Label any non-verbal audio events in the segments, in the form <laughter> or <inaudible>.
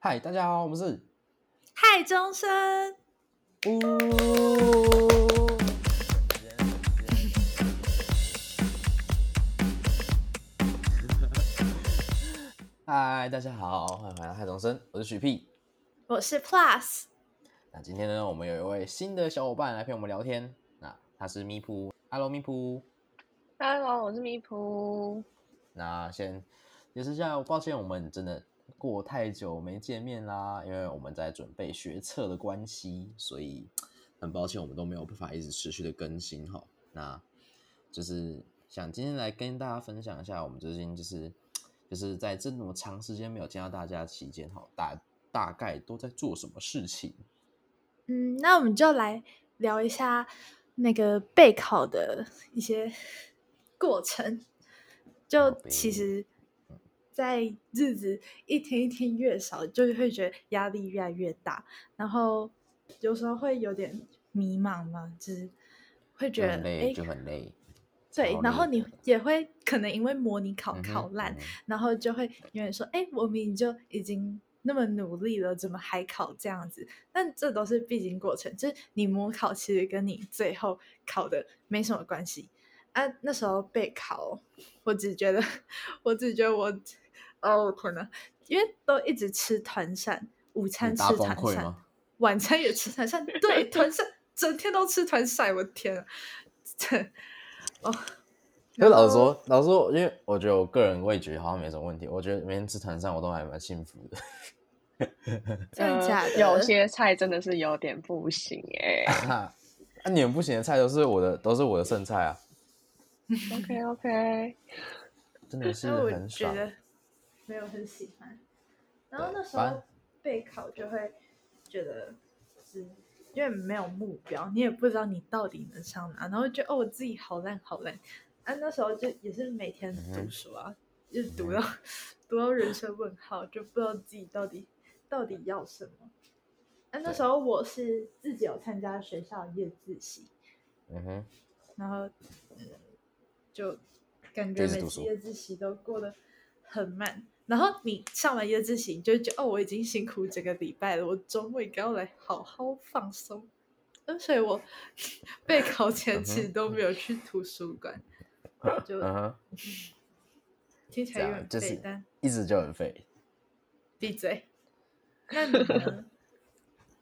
嗨，大家好，我们是嗨钟声，呜。<laughs> 嗨，大家好，欢迎回来嗨钟声，我是许 P。我是 Plus，那今天呢，我们有一位新的小伙伴来陪我们聊天，那他是咪噗，Hello 咪噗。Hello，我是咪噗。那先也是这样，抱歉，我们真的过太久没见面啦，因为我们在准备学测的关系，所以很抱歉，我们都没有办法一直持续的更新哈。那就是想今天来跟大家分享一下，我们最近就是就是在这么长时间没有见到大家期间哈，大大概都在做什么事情。嗯，那我们就来聊一下那个备考的一些过程。就其实，在日子一天一天越少，就会觉得压力越来越大，然后有时候会有点迷茫嘛，就是会觉得哎就很累。对，然后你也会可能因为模拟考考烂，然后就会有人说：“哎，我明明就已经那么努力了，怎么还考这样子？”但这都是必经过程，就是你模考其实跟你最后考的没什么关系啊。那时候备考，我只觉得，<laughs> 我只觉得我，哦可能，因为都一直吃团扇，午餐吃团扇，晚餐也吃团扇，对，团扇整天都吃团扇，我的天啊，这哦。可是老实说，老实说，因为我觉得我个人味觉好像没什么问题，我觉得每天吃团扇我都还蛮幸福的。<laughs> 真的假的？呃有些菜真的是有点不行哎、<laughs> 啊，你们不行的菜都是我的，都是我的剩菜啊，OK OK，<laughs> 真的是很爽。觉得没有很喜欢。然后那时候备考就会觉得是因为没有目标，你也不知道你到底能上哪，然后觉得哦我自己好烂好烂。啊，那时候就也是每天嗯读书啊，就读到读到人生问号，就不知道自己到底到底要什么。啊，那时候我是自己有参加学校夜自习，嗯哼，然后嗯，就感觉每次夜自习都过得很慢。然后你上完夜自习，你就会觉得哦，我已经辛苦整个礼拜了，我周末应该要来好好放松。嗯所以我 <laughs> 备考前其实都没有去图书馆，就听起这来有点废，样就是但一直就很废。闭嘴。那你呢？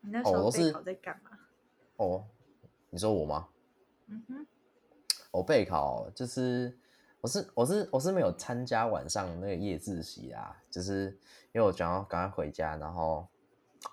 你那时候备考在干嘛？哦，你说我吗？嗯哼，我备考就是我是我是我是没有参加晚上那个夜自习啊，就是因为我想要赶快回家，然后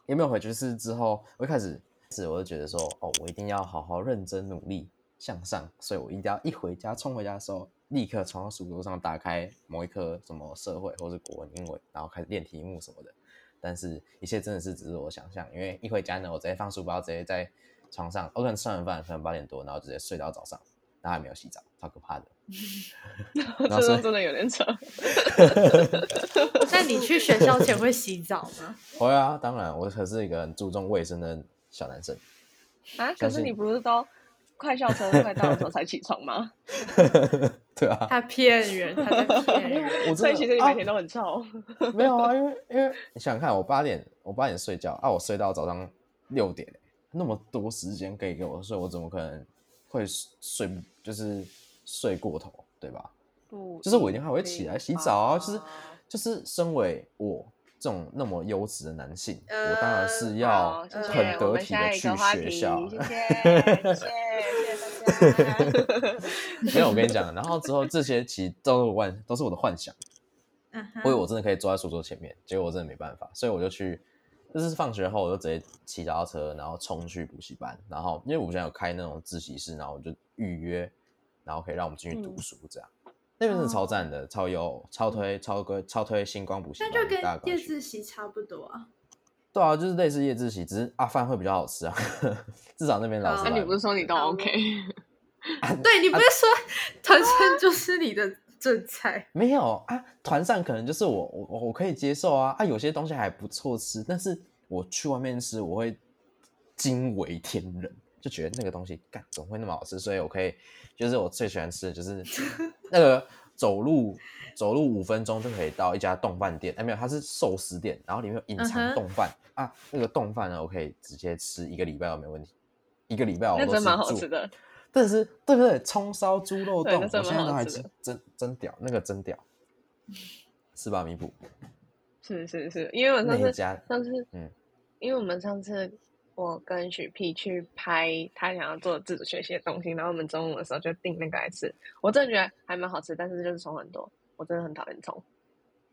也没有回去，是之后我一开始是我就觉得说，哦，我一定要好好认真努力向上，所以我一定要一回家冲回家的时候，立刻从书桌上打开某一科什么社会或是国文、英文，然后开始练题目什么的。但是一切真的是只是我想象，因为一回家呢，我直接放书包，直接在床上，我可能吃完饭，可能八点多，然后直接睡到早上，然后还没有洗澡，超可怕的。<laughs> 然后真的真的有点扯。那你去学校前会洗澡吗？<laughs> 会啊，当然，我可是一个很注重卫生的小男生。啊，可是你不是都快校车快到的时候才起床吗？<laughs> 对啊，他骗人，他在骗人。所以其实你啊每天都很臭。没有啊，因为因为你想想看，我八点我八点睡觉啊，我睡到早上六点欸，那么多时间可以给我睡，我怎么可能会睡不就是睡过头，对吧？不，就是我一定还会起来洗澡啊，就是就是身为我这种那么优质的男性，我当然是呃要很得体的去学校。谢谢，谢谢，谢谢大家。<laughs> 没有，我跟你讲，然后之后这些其实都是我幻，都是我的幻想。我以为我真的可以坐在书桌前面，结果我真的没办法，所以我就去，就是放学后我就直接骑脚踏车，然后冲去补习班，然后因为补习班有开那种自习室，然后我就预约，然后可以让我们进去读嗯书，这样、那边是超赞的，超优，超推，超推，超推星光补习班，那就跟夜自习差不多啊。对啊，就是类似夜自习，只是啊饭会比较好吃啊，<laughs> 至少那边老师啊那你不是说你都 OK？<laughs> 对你不是说团餐就是你的正菜？<laughs> 没有啊，团扇可能就是我我我我可以接受啊啊，有些东西还不错吃，但是我去外面吃我会惊为天人，就觉得那个东西干怎么会那么好吃，所以我可以就是我最喜欢吃的就是 <laughs> 那个走路走路五分钟就可以到一家冻饭店，哎，没有，它是寿司店，然后里面有隐藏冻饭、啊，那个冻饭呢，我可以直接吃一个礼拜都没问题，一个礼拜我都是那真蛮好住吃的。但是对不对？葱烧猪肉冻，我现在都还吃真真屌，那个真屌，<laughs> 是吧？弥补是是是，因为我上次家，上次嗯，因为我们上次我跟许 P 去拍他想要做自主学习的东西，然后我们中午的时候就订那个来吃，我真的觉得还蛮好吃，但是就是葱很多，我真的很讨厌葱。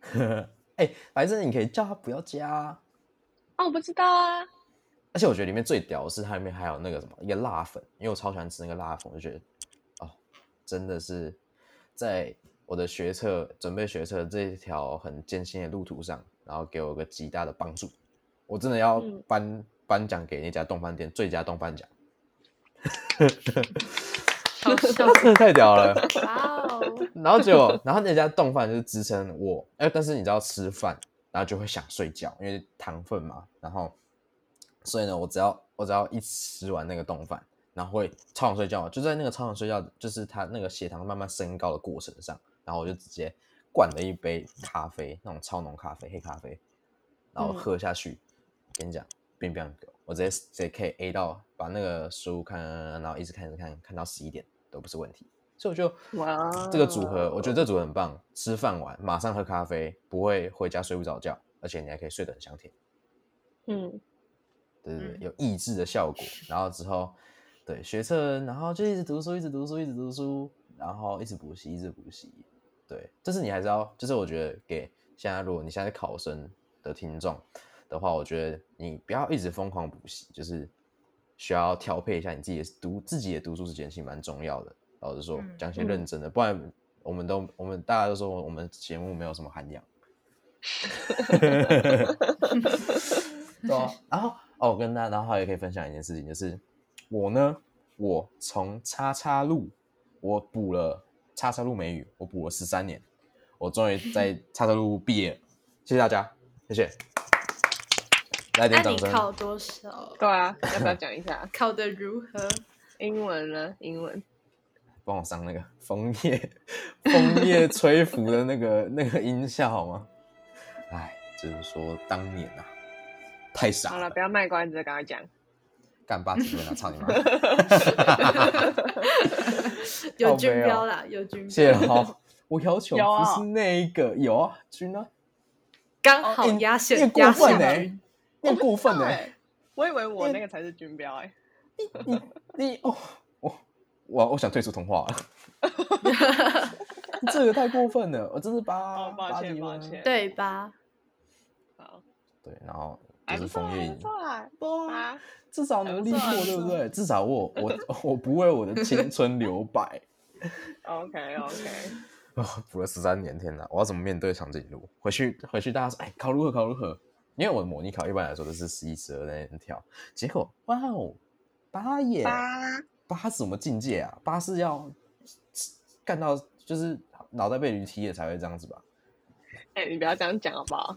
<laughs> 哎，反正你可以叫他不要加啊。哦，我不知道啊，而且我觉得里面最屌的是它里面还有那个什么一个辣粉，因为我超喜欢吃那个辣粉，我就觉得哦，真的是在我的学测准备学测这一条很艰辛的路途上，然后给我个极大的帮助。我真的要嗯颁颁奖给那家冻饭店最佳冻饭奖，好 <laughs> 笑 <laughs> 真的太屌了。哇哦！然后就，然后那家冻饭就是支撑我，哎，但是你知道吃饭，然后就会想睡觉，因为糖分嘛。然后，所以呢，我只要我只要一吃完那个冻饭，然后会超想睡觉，就在那个超想睡觉，就是它那个血糖慢慢升高的过程上，然后我就直接灌了一杯咖啡，那种超浓咖啡，黑咖啡，然后嗯喝下去，跟你讲，冰冰狗，我直接直接可以 A 到把那个书看，然后一直看一直看，看到十一点都不是问题。所以我就哇这个组合，我觉得这组合很棒。吃饭完马上喝咖啡，不会回家睡不着觉，而且你还可以睡得很香甜。嗯，对对对，嗯有抑制的效果。<laughs> 然后之后，对学测，然后就一直读书，一直读书，一直读书，然后一直补习，一直补习。对，就是你还是要，就是我觉得给现在如果你现在是考生的听众的话，我觉得你不要一直疯狂补习，就是需要调配一下你自己的读自己的读书时间，其实蛮重要的。老实说嗯，讲些认真的，不然我们都我们大家都说我们节目没有什么涵养。<laughs> 对啊，然后哦，我跟大家，然后也可以分享一件事情，就是我呢，我从叉叉路，我补了叉叉路美语，我补了十三年，我终于在 <laughs> 叉叉路毕业了，谢谢大家，谢谢，来那你点掌声。考多少？对啊，要不要讲一下 <laughs> 考的如何？英文呢？英文帮我上那个枫叶 <laughs> 枫叶吹拂的那个 <laughs> 那个音效好吗？哎，只是说当年啊，太傻好了，不，要卖关子，赶快讲。干八几分啊，操你妈！有军标啦，有军谢标，谢哈，我要求有啊不是那一个，有啊，军啊，刚好你压线压线军。你很过分呢、对，<laughs> 我以为我那个才是军标哎。你你你哦，我我我想退出通话了，<laughs> 这个太过分了，我真是八哦抱歉八抱歉对八？好，对，然后就是还不错，枫叶影还不，错啊。至少努力过，对不对？至少我 <laughs> 我我不为我的青春留白。OK OK，啊、补了十三年，天哪！我要怎么面对长颈鹿？回去回去，大家说，哎，考如何？考如何？因为我的模拟考一般来说都是十一、十二在那边跳，结果哇哦，八耶！八八什么境界啊？八是要干到就是脑袋被驴踢了才会这样子吧？哎，你不要这样讲好不好？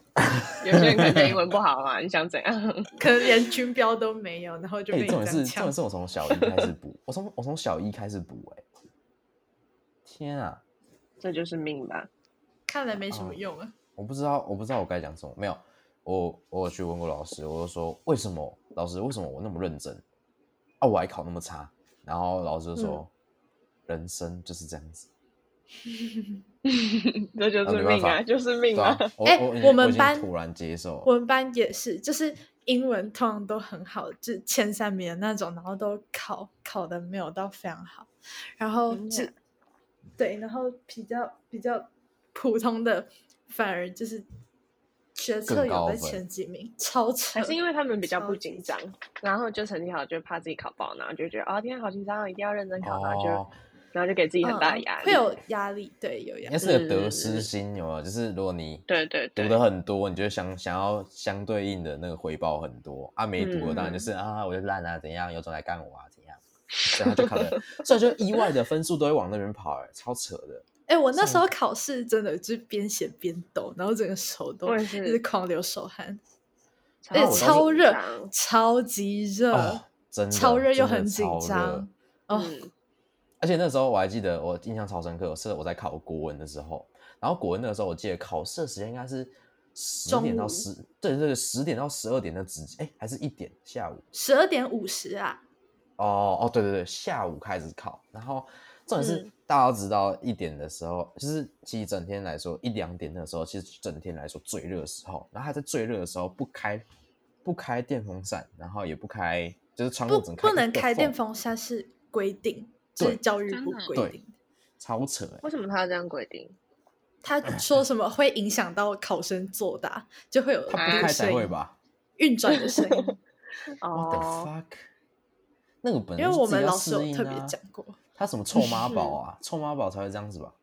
有些人可能英文不好嘛，你想怎样？<laughs> 可能连军标都没有，然后就哎、被你重点是，重点。是我从小一开始补，我从我从小一开始补，哎，天啊！这就是命吧。看来没什么用啊。我不知道，我不知道我该讲什么。没有，我我有去问过老师，我就说为什么老师为什么我那么认真？啊，我还考那么差？然后老师就说，人生就是这样子，<laughs> 这就是命啊，就是命啊 <laughs> 哎我们班突然接受，我们班也是，就是英文通常都很好，就前三名的那种，然后都考考的没有到非常好，然后就对，然后比较比较普通的，反而就是学测有在前几名，超扯。还是因为他们比较不紧张，然后就成绩好就怕自己考不好，然后就觉得哦天啊好紧张，一定要认真考，然后就哦，然后就给自己很大的嗯压力。会有压力，对，有压力。应该是个得失心，有没有？就是如果你对对对读的很多，你就想想要相对应的那个回报很多啊，没读的当然就是啊，我就烂啊，怎样，有种来干我啊，怎样，所以他就考的，所以就意外的分数都会往那边跑，哎，超扯的。哎、我那时候考试真的就是边写边抖，然后整个手都一直狂流手汗，超而且超热，超级热，哦，真的超热又很紧张。哦，嗯，<laughs> 而且那时候我还记得，我印象超深刻，是我在考国文的时候，然后国文那个时候我记得考试的时间应该是十点到十，对对对，十点到十二点的直，哎，还是一点下午。十二点五十啊，哦哦，对对对，下午开始考，然后重点是、嗯大家都知道一点的时候，就是其实整天来说一两点的时候，其实整天来说最热的时候，然后还在最热的时候不开不开电风扇，然后也不开，就是窗户不只能开不能开电，风扇是规定，这是教育部规定。超扯哎、为什么他要这样规定？他说什么会影响到考生作答，就会有他不开才声音会吧运转的声音。？<laughs> What the 哦，fuck？那个本因为我们老师有特别讲过，他什么臭妈宝啊？<laughs> 臭妈宝才会这样子吧？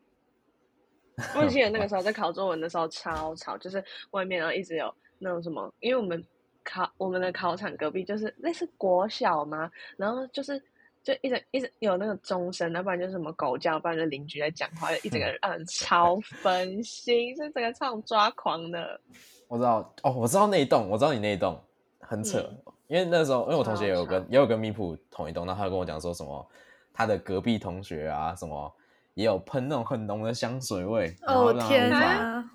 我记得 <laughs> 那个时候在考作文的时候超吵，就是外面然后一直有那种什么，因为我们考我们的考场隔壁就是那是国小嘛，然后就是就一直一直有那个钟声，要不然就是什么狗叫，不然就邻居在讲话，一整个让人超分心，是整个唱抓狂的。我知道哦，我知道那一栋，我知道你那一栋很扯，嗯因为那时候因为我同学也有超跟也有跟米普同一栋，然后他就跟我讲说什么他的隔壁同学啊什么也有喷那种很浓的香水味，然后哦天让他无法，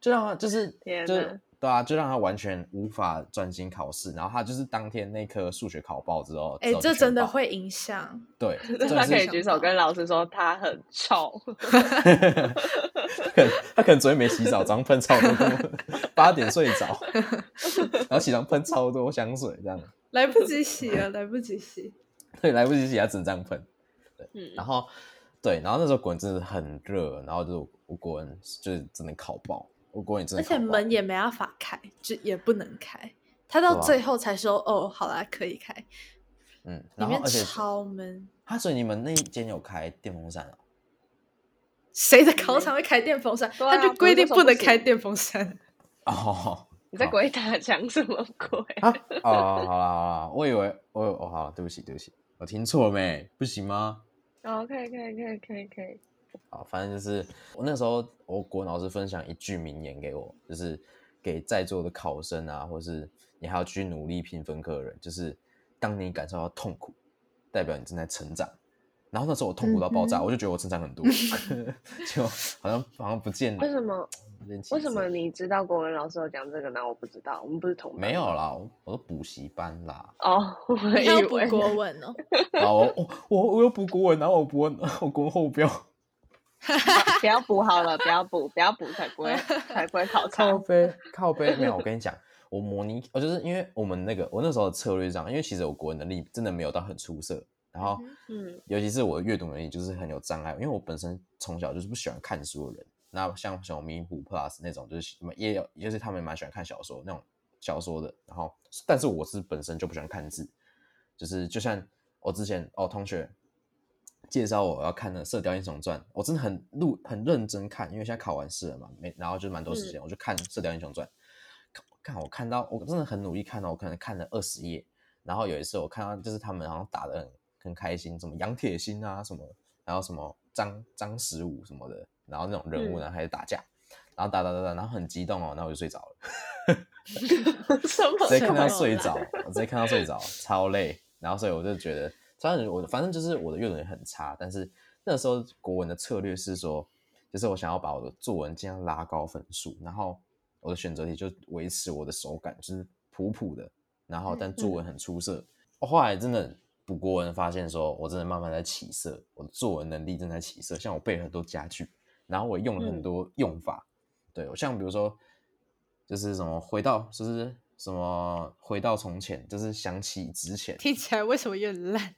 就让他就是就是天哪对啊，就让他完全无法专心考试，然后他就是当天那科数学考爆之后，哎、这真的会影响。对，<laughs> 是可以举手跟老师说他很臭，<laughs> 他可能他可能昨天没洗澡，早上喷超多，<laughs> 八点睡着，然后起床喷超多香水，这样。来不及洗了，来不及洗。对，来不及洗，他只能这嗯，然后对，然后那时候国文真的很热，然后就是我我国文就是真的烤爆，我国文也真而且的考爆门也没办法开，就也不能开。他到最后才说：“哦，好啦，可以开。”嗯，里面然后而且超闷。他所以你们那一间有开电风扇哦？谁的考场会开电风扇？他就规定不能开电风扇。<laughs> 哦，<laughs> 你在好鬼打墙什么鬼？啊哦，好了好了，我以为我有哦，好，对不起对不起，我听错了没？不行吗？哦，可以可以可以可以可以，好，反正就是我那时候，我国老师分享一句名言给我，就是给在座的考生啊，或是你还要去努力拼分科的人，就是当你感受到痛苦，代表你正在成长。然后那时候我痛苦到爆炸，嗯我就觉得我成长很多，<laughs> <laughs> 就好像好像不见为什么？为什么你知道国文老师有讲这个呢？我不知道，我们不是同班吗没有啦？我我都补习班啦。哦，<laughs> 我你以为要补国文哦，啊，我我我我有补国文，然后我补文，我国文后标。不要补好了，不要补，不要补才不会才不会考差。靠背靠背，没有，我跟你讲，我模拟，我就是因为我们那个我那时候的策略是这样，因为其实我国文能力真的没有到很出色，然后嗯尤其是我的阅读能力就是很有障碍，因为我本身从小就是不喜欢看书的人。那像小迷糊 Plus 那种，就是也有，就是他们蛮喜欢看小说那种小说的。然后，但是我是本身就不喜欢看字，就是就像我之前哦，同学介绍我要看的《射雕英雄传》，我真的很录很认真看，因为现在考完试了嘛，没然后就蛮多时间，我就看《射雕英雄传》看。看我看到我真的很努力看到，我可能看了二十页。然后有一次我看到就是他们好像打的很很开心，什么杨铁心啊什么，然后什么张张十五什么的，然后那种人物呢开始打架，然后打打打打，然后很激动哦，然后我就睡着了。<laughs> 直接看到睡着，我直接看到睡着，超累。然后所以我就觉得，虽然我反正就是我的阅读也很差，但是那时候国文的策略是说，就是我想要把我的作文尽量拉高分数，然后我的选择题就维持我的手感，就是普普的，然后但作文很出色。我后来真的补国文，发现说我真的慢慢在起色，我的作文能力正在起色。像我背了很多家具，然后我用了很嗯多用法，对，我像比如说，就是什么回到，就是什么回到从前，就是想起之前。听起来为什么有点烂？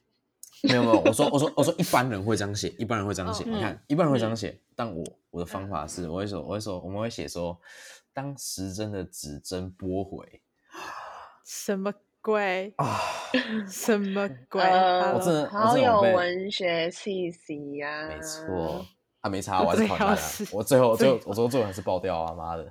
没有没有，我说 <laughs> 我说我说一般人会这样写，一般人会这样写。哦你看，一般人会这样写，但我我的方法是，我会说我会说我们会写说，当时针的指针拨回什么鬼？啊，什么鬼？呃，我真的好有文学气息呀、没错。啊，没差，<laughs> 我还是最考很烂啊好是！我最后最后我最后最后还是爆掉啊！妈的！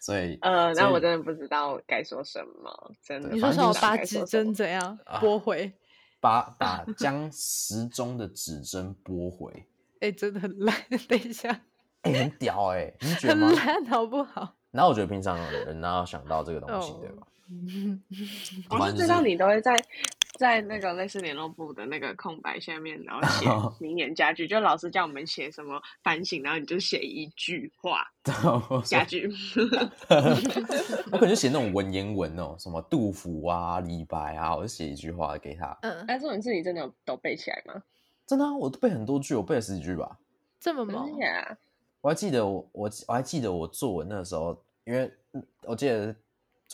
所以呃，那我真的不知道该说什么，真的你说什么反正就是把指针怎样啊拨回？把把将时钟的指针拨回，<laughs> 哎、真的很烂。<laughs> 等一下，哎、很屌哎、你觉得很吗？烂，好不好？然后我觉得平常人哪有想到这个东西，哦对吧？<laughs> 嗯我是是知道你都会在在那个类似联络簿的那个空白下面，然后写 <laughs> 名言佳句，就老师叫我们写什么反省，然后你就写一句话 <laughs> 佳句。我可能就写那种文言文哦，什么杜甫啊、李白啊，我就写一句话给他。嗯，哎，这种字你真的都背起来吗？真的，啊我都背很多句，我背了十几句吧。这么猛呀！我还记得我我我还记得我作文那时候，因为我记得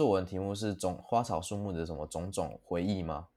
作文题目是种花草树木的什么种种回忆吗？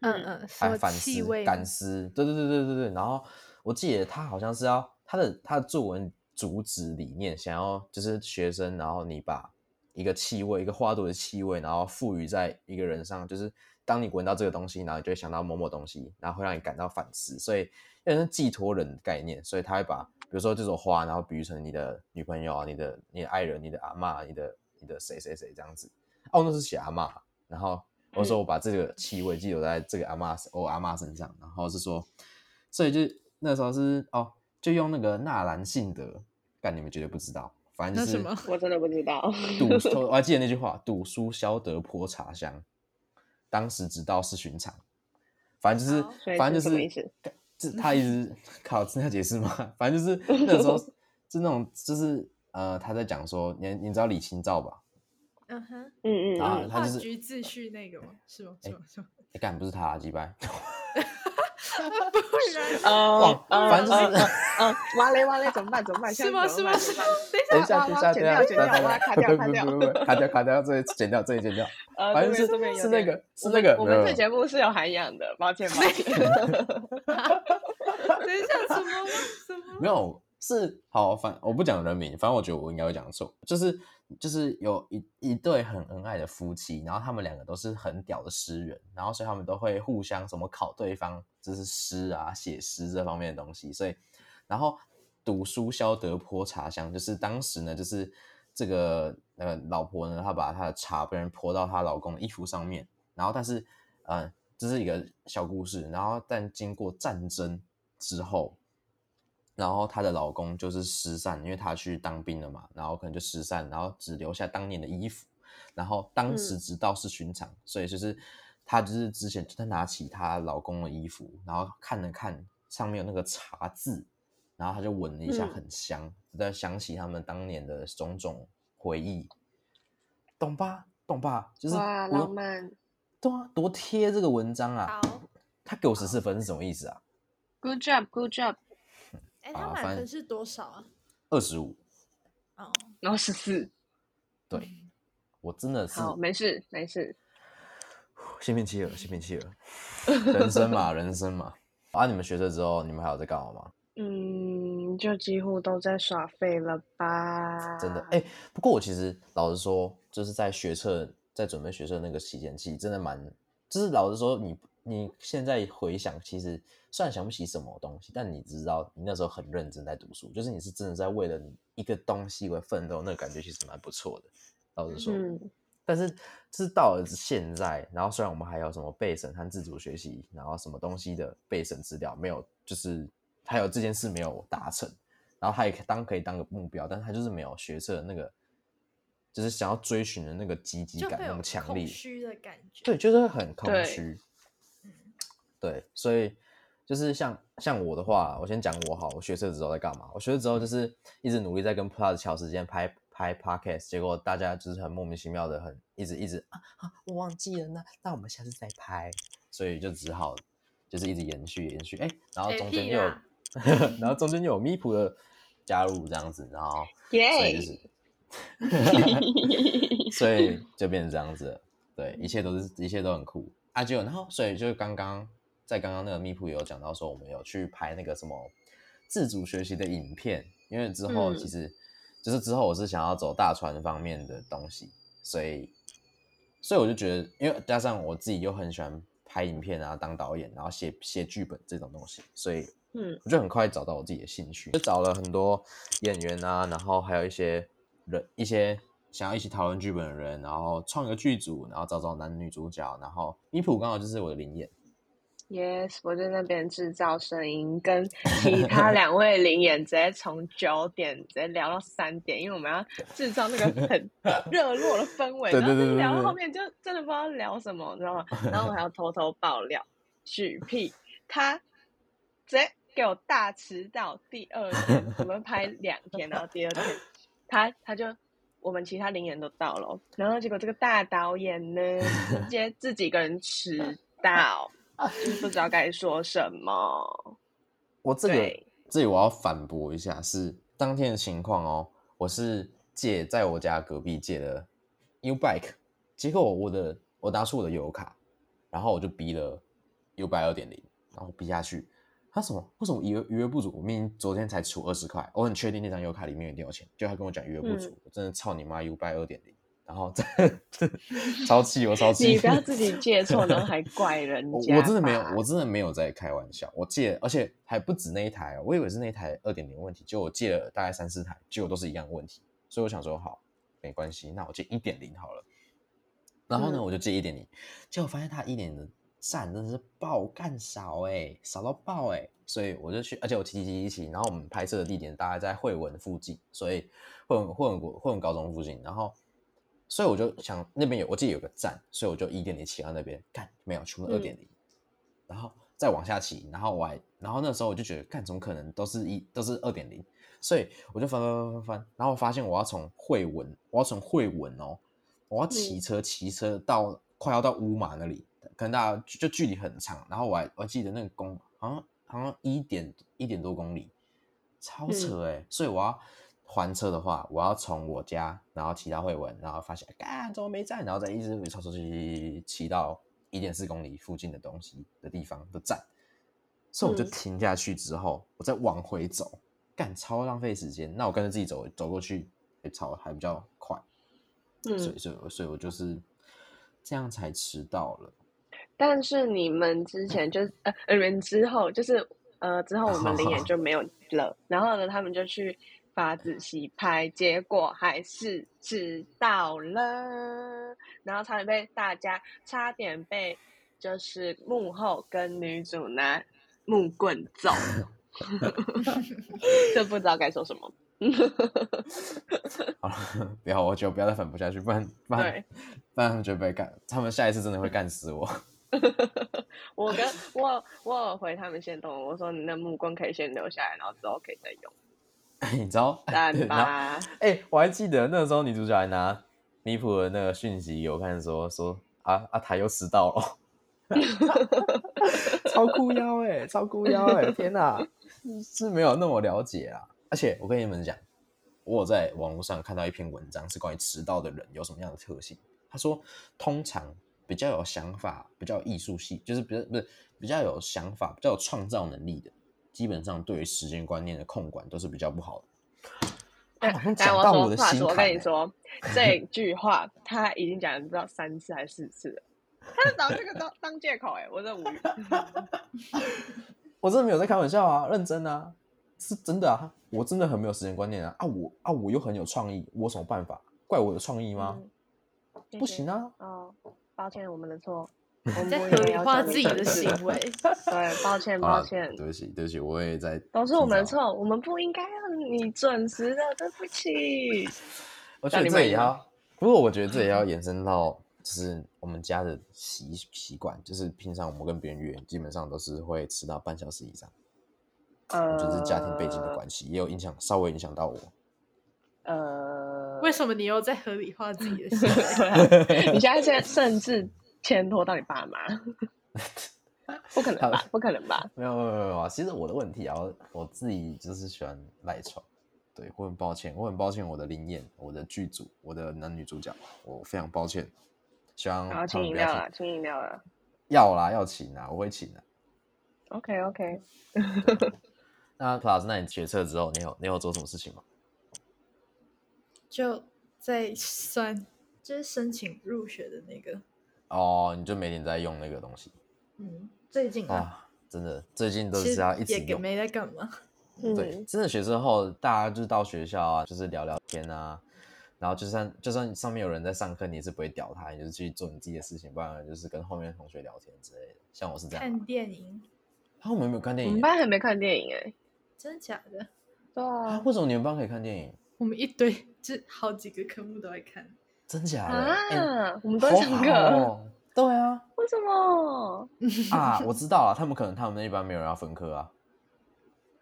嗯嗯，还反思感思，对对对对对对。然后我记得他好像是要他的他的作文主旨理念，想要就是学生，然后你把一个气味，一个花朵的气味，然后赋予在一个人上，就是当你闻到这个东西，然后你就会想到某某东西，然后会让你感到反思，所以变成寄托人的概念，所以他会把比如说这种花，然后比喻成你的女朋友啊，你的你的爱人，你的阿妈，你的你的谁谁谁这样子。哦，那是写阿妈，然后。我说我把这个气味寄留在这个阿妈我阿妈身上，然后是说，所以就那时候是哦，就用那个纳兰性德，但你们绝对不知道，反正就是我真的不知道。<laughs> 赌，我还记得那句话：赌书消得泼茶香。当时只道是寻常，反正就是，反正就是，这他一直 <laughs> 靠真要解释吗？反正就是 <laughs> 那时候是那种，就是呃，他在讲说，你你知道李清照吧？嗯哼，嗯嗯啊，他就是局秩序那个吗？是吗？是吗？是吗？你，干不是他，击败。不然，哦，<laughs> 反正就是，嗯，完嘞完嘞，怎么办？怎么办？是吗？是吗？是吗？等一下，等一下，剪掉，剪掉，卡掉，卡掉，卡掉，卡掉，这里剪掉，这里剪掉。<laughs> 呃，反正是是那个，是那个。我们这节目是有涵养的，抱歉，抱歉。<laughs> 等一下，什么？什么？没有，是好，反我不讲人名，反正我觉得我应该会讲错，就是。就是有一一对很恩爱的夫妻，然后他们两个都是很屌的诗人，然后所以他们都会互相什么考对方，就是诗啊、写诗这方面的东西。所以，然后读书消得泼茶香，就是当时呢，就是这个呃老婆呢，她把她的茶被人泼到她老公的衣服上面，然后但是呃这是一个小故事，然后但经过战争之后。然后她的老公就是失散，因为她去当兵了嘛，然后可能就失散，然后只留下当年的衣服。然后当时知道是寻常，所以就是她就是之前她拿起她老公的衣服，然后看了看上面有那个茶字，然后她就闻了一下，很香，在想起他们当年的种种回忆，懂吧？懂吧？就是哇，浪漫，对啊，多贴这个文章啊！他给我十四分是什么意思啊？Good job, good job. 哎，他满分是多少啊？二十五。哦，然后十四。对，我真的是。好，没事没事。心平气和，心平气和。人生嘛，人生嘛。啊，你们学车之后，你们还有在干嘛吗？嗯，就几乎都在耍废了吧。真的，哎，不过我其实老实说，就是在学车，在准备学车那个期间，其实真的蛮，就是老实说，你你现在回想，其实。虽然想不起什么东西，但你知道你那时候很认真在读书，就是你是真的在为了你一个东西而奋斗，那个感觉其实蛮不错的。老实说，但是是到了现在，然后虽然我们还有什么备审和自主学习，然后什么东西的备审资料没有，就是还有这件事没有达成，然后他也当可以当个目标，但是他就是没有学测那个，就是想要追寻的那个积极感那么强烈，虚的感觉，对，就是很空虚。对，所以。就是像像我的话，我先讲我好，我学车之后在干嘛？我学车之后就是一直努力在跟 Plus 调时间拍拍 Podcast，结果大家就是很莫名其妙的，很一直一直啊啊，我忘记了那那我们下次再拍，所以就只好就是一直延续延续，哎，然后中间又有 <laughs> 然后中间又有咪普的加入这样子，然后 <laughs> 所以就是 <laughs> 所以就变成这样子，对，一切都是一切都很酷啊，就然后所以就刚刚。在刚刚那个咪铺有讲到说，我们有去拍那个什么自主学习的影片，因为之后其实就是之后我是想要走大船方面的东西，所以所以我就觉得，因为加上我自己又很喜欢拍影片啊，当导演，然后写写剧本这种东西，所以嗯，我就很快找到我自己的兴趣，就找了很多演员啊，然后还有一些人，一些想要一起讨论剧本的人，然后创一个剧组，然后找找男女主角，然后咪普刚好就是我的灵演。Yes，我在那边制造声音，跟其他 <laughs> 两位灵演直接从九点直接聊到三点，因为我们要制造那个很 <laughs> 热络的氛围。对然后聊到后面就真的不知道聊什么，你知道吗？然后我还要偷偷爆料，许屁他直接给我大迟到。第二天我们拍两天，然后第二天他他就我们其他灵演都到了，然后结果这个大导演呢，直接自己一个人迟到。<laughs> 就不知道该说什么。我这个对这里我要反驳一下，是当天的情况哦。我是借在我家隔壁借的 U Bike，结果我的我拿出我的油卡，然后我就逼了 U Bike 二点零，然后逼下去。他什么？为什么余额余额不足？我明明昨天才出二十块，我很确定那张油卡里面一定有钱，就他跟我讲余额不足，嗯我真的操你妈 U Bike 二点零，然后这超气我超气！你不要自己借错，然后还 <laughs> 怪人家。我真的没有，我真的没有在开玩笑。我借，而且还不止那一台哦，我以为是那一台二点零问题，就我借了大概三四台，结果都是一样的问题。所以我想说，好，没关系，那我借一点零好了。然后呢，嗯我就借一点零，结果发现它一点的站真的是爆干少哎、少到爆哎、所以我就去，而且我骑骑骑骑骑，然后我们拍摄的地点大概在惠文附近，所以惠文惠文国惠文高中附近，然后所以我就想那边有，我记得有个站，所以我就一点零骑到那边，看没有，全部二点零，然后再往下骑，然后我还，然后那时候我就觉得，看怎么可能都是一都是二点零，所以我就翻翻翻翻翻，然后我发现我要从惠文，我要从惠文哦，我要骑车骑车到快要到乌马那里，可能大家就就距离很长，然后我还我还记得那个公好像好像一点一点多公里，超扯哎、所以我要还车的话，我要从我家然后骑到惠文，然后发现干怎么没站，然后再一直超出去骑到一点四公里附近的东西的地方的站，所以我就嗯。停下去之后，我再往回走，干超浪费时间。那我跟着自己走走过去，也超还比较快，嗯。所嗯以，所以所以我就是这样才迟到了。但是你们之前就是呃，你们之后就是呃，之后我们 <laughs> 灵演就没有了，然后呢，他们就去发仔细拍，结果还是迟到了，然后差点被大家差点被就是幕后跟女主拿木棍揍，<laughs> 就不知道该说什么。好了，不要，我觉得不要再反驳下去，不然不然不然他们就被干，他们下一次真的会干死我。<laughs> 我跟我我有回他们先动，我说你的木棍可以先留下来，然后之后可以再用，<laughs> 你知道？<laughs> 然后吧？哎、我还记得那时候女主角还拿米普的那个讯息给我看说说啊啊台又迟到了，<laughs> 超酷腰哎、超酷腰哎、天哪，是没有那么了解啊。而且我跟你们讲，我有在网络上看到一篇文章，是关于迟到的人有什么样的特性。他说，通常比较有想法、比较有艺术系，就是比较不是比较有想法、比较有创造能力的，基本上对于时间观念的控管都是比较不好的。讲到我的说话，我心坎、欸。跟你说，<laughs> 这句话他已经讲了不知道三次还是四次了，他就找这个当当借口、哎，我真的无语。我真的没有在开玩笑啊，认真啊，是真的啊，我真的很没有时间观念啊啊我啊我又很有创意，我有什么办法？怪我有创意吗？不行啊，哦，抱歉，我们的错，我们在合理化自己的行 <laughs> 为。对，抱歉，抱歉，对不起对不起，我也在都是我们的。错，我们不应该让你准时的，对不起。我觉得这也要，不过我觉得这也要延伸到，就是我们家的习习惯，就是平常我们跟别人约，基本上都是会迟到半小时以上。我呃，觉得是家庭背景的关系，也有影响，稍微影响到我。呃，为什么你又在合理化自己的行为？<laughs> <laughs> 你现在现在甚至牵拖到你爸妈，<laughs> 不可能吧？不可能吧？没有没有没有啊，其实我的问题啊，我我自己就是喜欢赖床。对我很抱歉，我很抱歉我的灵验，我的剧组，我的男女主角，我非常抱歉。希望然后他们不要请饮料了，请饮料了。要啦，要请啊，我会请的、OK OK，那 Plus，那你决策之后，你有你有做什么事情吗？就在算，就是申请入学的那个，哦，你就每天在用那个东西嗯，最近啊，啊，真的，最近都是要一直用。也没在干嘛。对，嗯，真的学之后，大家就是到学校啊，就是聊聊天啊，然后就算就算上面有人在上课，你也是不会屌他，你就是去做你自己的事情，不然就是跟后面的同学聊天之类的。像我是这样看啊。电影，啊，我们有没有看电影我们？班还没看电影哎、真的假的？对啊，啊，为什么你们班可以看电影？我们一堆，就好几个科目都在看。真假的？我们都好在上课，哦对啊，为什么？<laughs> 啊，我知道了，他们可能他们那一班没有人要分科啊。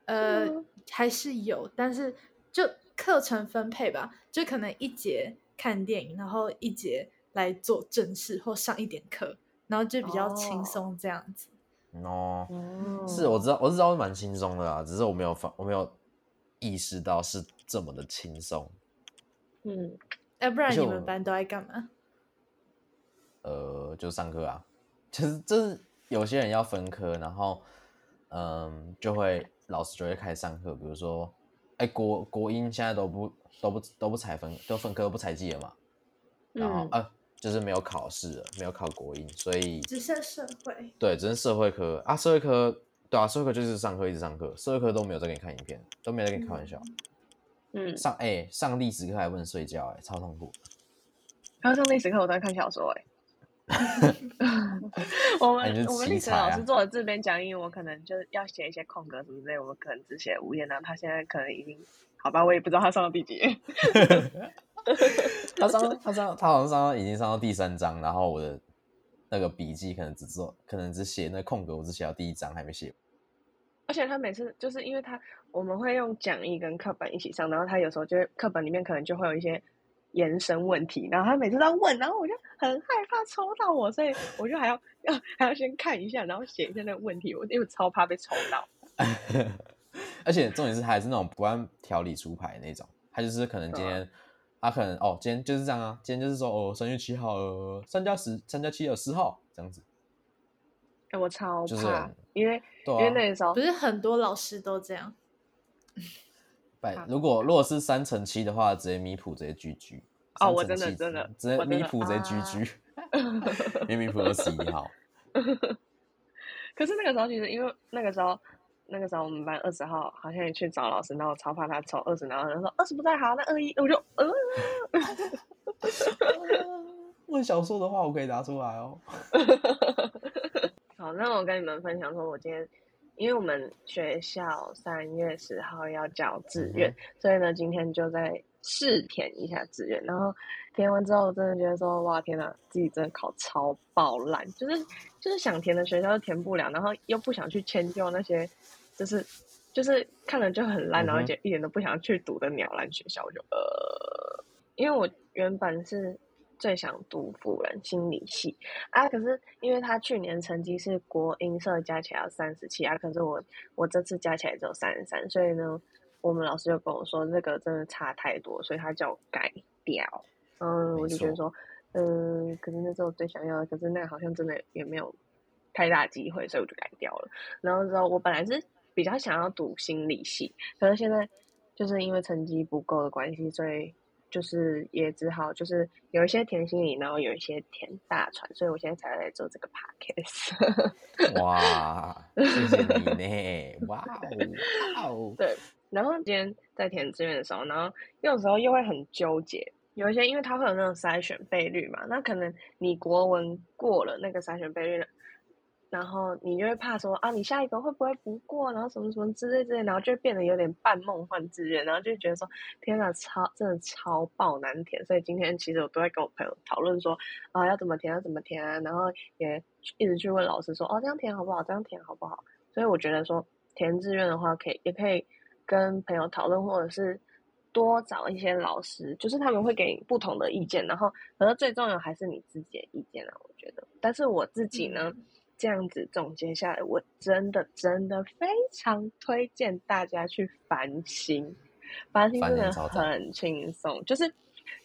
呃嗯，还是有，但是就课程分配吧，就可能一节看电影，然后一节来做正事或上一点课，然后就比较轻哦松这样子。哦，哦是我知道，我知道蛮轻松的啦，只是我没有发，我没有意识到是这么的轻松。嗯，哎、不然你们班都在干嘛？呃，就上课啊，其实这是有些人要分科，然后嗯，就会老师就会开始上课，比如说，哎，国国英现在都不都不都不采分，都分科不采记了嘛，然后、嗯呃，就是没有考试了，没有考国英，所以只剩社会。对，只剩社会科。啊，社会科对啊，社会科就是上课一直上课，社会科都没有在给你看影片，都没有在跟你开玩笑，嗯，上哎、上历史课还不能睡觉哎、超痛苦。然后上历史课我都在看小说哎、<laughs> 我们我们历史老师做的这边讲义，我可能就要写一些空格什么之类，我们可能只写五页，然后他现在可能已经好吧，我也不知道他上到第几页。<laughs> 他上他上他好像上到已经上到第三章，然后我的那个笔记可能只做可能只写那空格，我只写到第一章还没写。而且他每次就是因为他我们会用讲义跟课本一起上，然后他有时候就会课本里面可能就会有一些延伸问题，然后他每次都要问，然后我就很害怕抽到我，所以我就还要 <laughs> 要还要先看一下，然后写一下那个问题，我因为超怕被抽到。<laughs> 而且重点是他还是那种不按条理出牌那种，他就是可能今天、他可能哦今天就是这样啊，今天就是说哦三月七号呃三加十三加七有十号这样子，哎，我超就是怕，因为、对因为啊，那个时候不是很多老师都这样，如果如果是三乘七的话，直接米普直接 GG。哦我真的真的直接我真的米普直接啊 GG，因为米普有十一号。可是那个时候其实因为那个时候那个时候我们班二十号好像也去找老师，然后我超怕他抽二十，然后他说二十不太好，那二一我就呃，<laughs> <laughs> 问小说的话，我可以答出来哦。<laughs> 好，那我跟你们分享说，我今天因为我们学校三月十号要交志愿，所以呢，今天就在试填一下志愿，然后填完之后，我真的觉得说，哇，天呐，自己真的考超爆烂，就是就是想填的学校都填不了，然后又不想去迁就那些，就是就是看了就很烂，然后就一点都不想去读的鸟烂学校，我就呃，因为我原本是最想读辅仁心理系啊，可是因为他去年成绩是国英社加起来要三十七啊，可是我我这次加起来只有三十三，所以呢，我们老师就跟我说这个真的差太多，所以他叫我改掉。嗯，我就觉得错说，嗯，可是那是我最想要的，可是那个好像真的也没有太大机会，所以我就改掉了。然后之后我本来是比较想要读心理系，可是现在就是因为成绩不够的关系，所以就是也只好就是有一些填心理，然后有一些填大船，所以我现在才来做这个 <laughs> podcast。哇，谢谢你呢！<laughs> 哇哦，哇哦，对，然后今天在填志愿的时候，然后有时候又会很纠结，有一些因为它会有那种筛选倍率嘛，那可能你国文过了那个筛选倍率了，然后你就会怕说啊，你下一个会不会不过，然后什么什么之类之类，然后就变得有点半梦幻志愿，然后就觉得说天哪，超真的超爆难填，所以今天其实我都在跟我朋友讨论说啊要怎么填要怎么填啊，然后也一直去问老师说哦这样填好不好，这样填好不好，所以我觉得说填志愿的话，可以也可以跟朋友讨论，或者是多找一些老师，就是他们会给你不同的意见，然后可是最重要还是你自己的意见啊，我觉得。但是我自己呢，这样子总结下来，我真的真的非常推荐大家去繁星，繁星真的很轻松，就是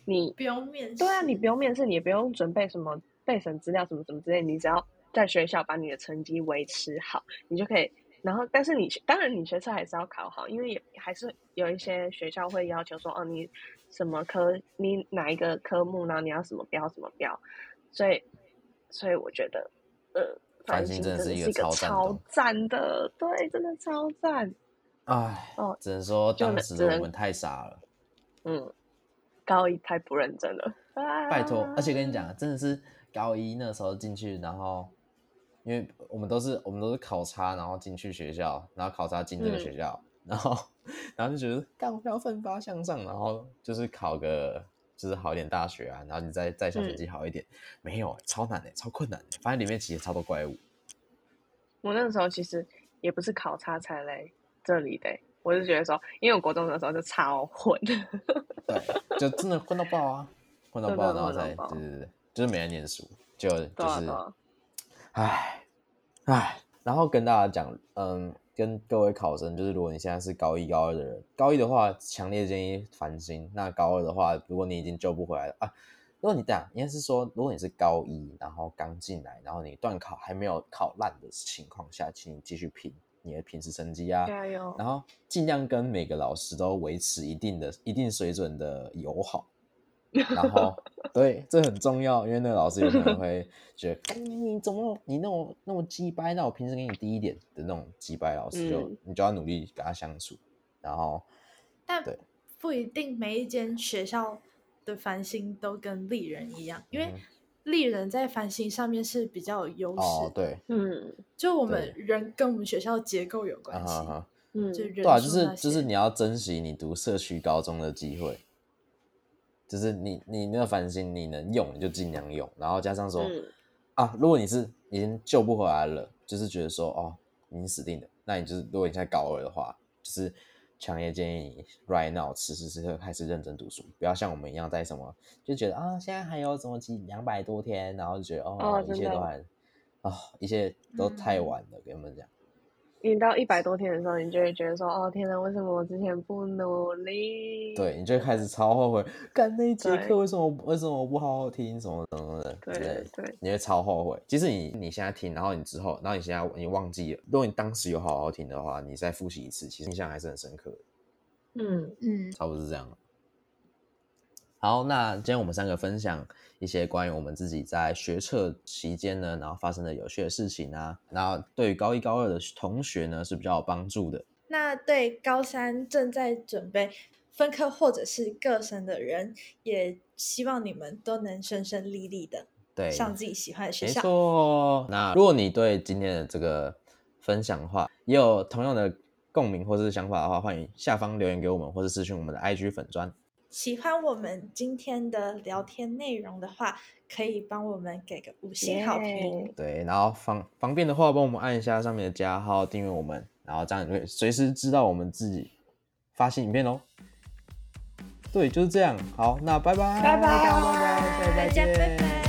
你不用面试。对啊，你不用面试，你也不用准备什么备审资料什么什么之类，你只要在学校把你的成绩维持好，你就可以。然后，但是你当然你学测还是要考好，因为也还是有一些学校会要求说，哦，你什么科，你哪一个科目呢？你要什么标什么标，所以，所以我觉得，呃，繁繁星星真的是一个超赞的超赞的，对，真的超赞。唉，哦只能说当时我们太傻了。嗯，高一太不认真了，拜托，而且跟你啊讲，真的是高一那时候进去，然后因为我们都是我们都是考察，然后进去学校，然后考察进这个嗯学校，然后 <laughs> 然后就觉得干我要奋发向上，然后就是考个就是好一点大学啊，然后你再再小成嗯绩好一点，没有超难的、超困难的，发现里面其实超多怪物。我那个时候其实也不是考察才来这里的欸、我是觉得说，因为我国中的时候就超混，对，就真的混到爆啊，混到 <laughs> 爆，然后才混到爆对对对，就是没人念书，就就是哎啊唉，唉，然后跟大家讲，嗯，跟各位考生，就是如果你现在是高一、高二的人，高一的话，强烈建议繁星；那高二的话，如果你已经救不回来了啊，如果你这样，应该是说，如果你是高一，然后刚进来，然后你段考还没有考烂的情况下，请你继续拼你的平时成绩啊，加油！然后尽量跟每个老师都维持一定的、一定水准的友好。<laughs> 然后，对，这很重要，因为那个老师有可能会觉得，干 <laughs> 你你怎么你那么那么鸡掰，那我平时给你低一点的那种鸡掰老师就，嗯你就要努力跟他相处。然后，但对不一定每一间学校的繁星都跟丽人一样，因为嗯丽人在繁星上面是比较有优势哦，对，嗯就我们人跟我们学校结构有啊关系，嗯，就人对啊，就是就是你要珍惜你读社区高中的机会，就是你你那个繁星你能用你就尽量用，然后加上说。嗯啊，如果你是已经救不回来了，就是觉得说哦，你死定了，那你就是如果你现在高二的话，就是强烈建议你 right now 此时此刻开始认真读书，不要像我们一样在什么就觉得啊，现在还有什么几两百多天，然后就觉得哦，哦一切都还哦，一切都太嗯晚了，跟你们讲。你到一百多天的时候，你就会觉得说，哦天哪，为什么我之前不努力？对，你就开始超后悔，干那一节课为什么为什么我不好好听什么什么的之对，对，你会超后悔。即使你你现在听，然后你之后，然后你现在你忘记了，如果你当时有好好听的话，你再复习一次，其实印象还是很深刻的。嗯嗯，差不多是这样。好，那今天我们三个分享一些关于我们自己在学测期间呢，然后发生的有趣的事情啊，然后对于高一高二的同学呢是比较有帮助的。那对高三正在准备分科或者是各省的人，也希望你们都能顺顺利利的对，上自己喜欢的学没校。错。那如果你对今天的这个分享的话，也有同样的共鸣或者是想法的话，欢迎下方留言给我们，或者私讯我们的 IG 粉砖。喜欢我们今天的聊天内容的话，可以帮我们给个五星好评。耶对，然后方方便的话，帮我们按一下上面的加号，订阅我们，然后这样你会随时知道我们自己发新影片哦。对，就是这样。好，那拜拜，拜拜拜拜，下次再大家拜拜。